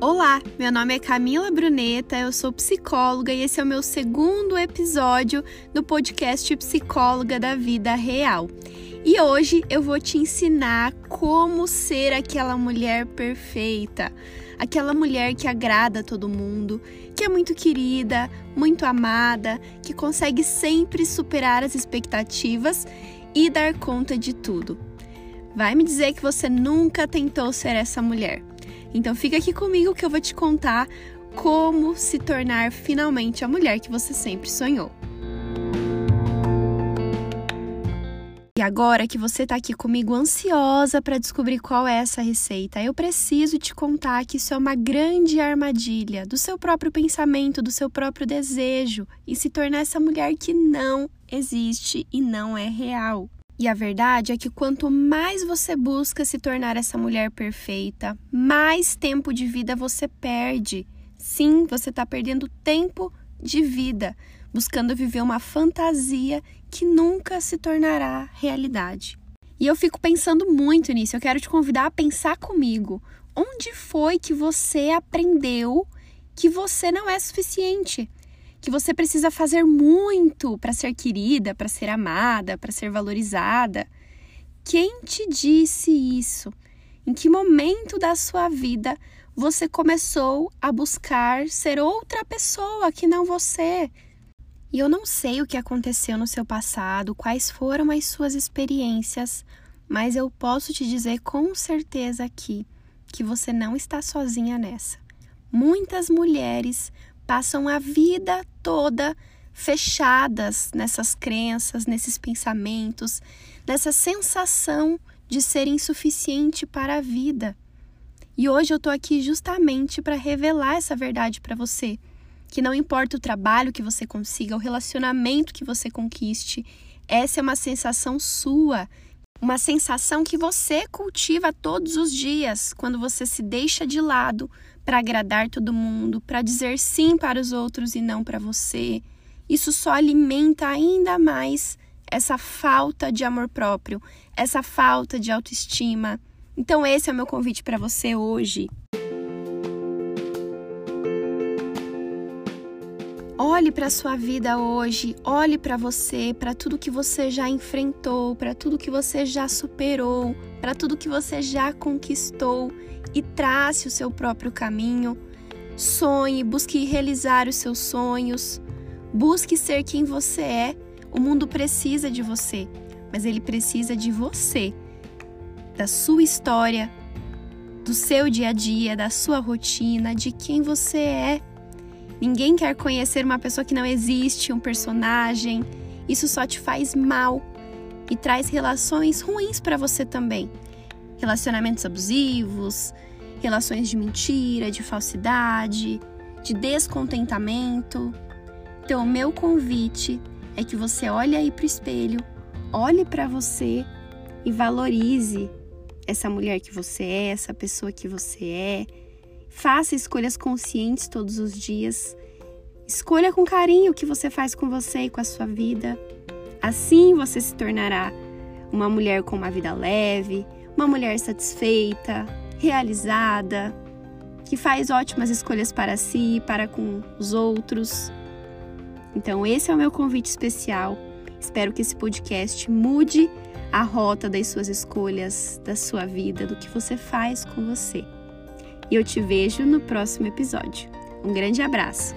Olá, meu nome é Camila Bruneta, eu sou psicóloga e esse é o meu segundo episódio do podcast Psicóloga da Vida Real. E hoje eu vou te ensinar como ser aquela mulher perfeita, aquela mulher que agrada todo mundo, que é muito querida, muito amada, que consegue sempre superar as expectativas e dar conta de tudo. Vai me dizer que você nunca tentou ser essa mulher. Então fica aqui comigo que eu vou te contar como se tornar finalmente a mulher que você sempre sonhou. E agora que você está aqui comigo ansiosa para descobrir qual é essa receita, eu preciso te contar que isso é uma grande armadilha do seu próprio pensamento, do seu próprio desejo e se tornar essa mulher que não existe e não é real. E a verdade é que quanto mais você busca se tornar essa mulher perfeita, mais tempo de vida você perde. Sim, você está perdendo tempo de vida, buscando viver uma fantasia que nunca se tornará realidade. E eu fico pensando muito nisso. Eu quero te convidar a pensar comigo. Onde foi que você aprendeu que você não é suficiente? Que você precisa fazer muito para ser querida, para ser amada, para ser valorizada. Quem te disse isso? Em que momento da sua vida você começou a buscar ser outra pessoa que não você? E eu não sei o que aconteceu no seu passado, quais foram as suas experiências, mas eu posso te dizer com certeza aqui que você não está sozinha nessa. Muitas mulheres passam a vida toda fechadas nessas crenças, nesses pensamentos, nessa sensação de ser insuficiente para a vida. E hoje eu tô aqui justamente para revelar essa verdade para você, que não importa o trabalho que você consiga, o relacionamento que você conquiste, essa é uma sensação sua, uma sensação que você cultiva todos os dias quando você se deixa de lado para agradar todo mundo, para dizer sim para os outros e não para você. Isso só alimenta ainda mais essa falta de amor próprio, essa falta de autoestima. Então esse é o meu convite para você hoje. Olhe para a sua vida hoje, olhe para você, para tudo que você já enfrentou, para tudo que você já superou, para tudo que você já conquistou e trace o seu próprio caminho. Sonhe, busque realizar os seus sonhos. Busque ser quem você é. O mundo precisa de você, mas ele precisa de você, da sua história, do seu dia a dia, da sua rotina, de quem você é. Ninguém quer conhecer uma pessoa que não existe, um personagem. Isso só te faz mal e traz relações ruins para você também relacionamentos abusivos, relações de mentira, de falsidade, de descontentamento. Então, o meu convite é que você olhe aí para o espelho, olhe para você e valorize essa mulher que você é, essa pessoa que você é. Faça escolhas conscientes todos os dias. Escolha com carinho o que você faz com você e com a sua vida. Assim você se tornará uma mulher com uma vida leve, uma mulher satisfeita, realizada, que faz ótimas escolhas para si e para com os outros. Então, esse é o meu convite especial. Espero que esse podcast mude a rota das suas escolhas, da sua vida, do que você faz com você. E eu te vejo no próximo episódio. Um grande abraço!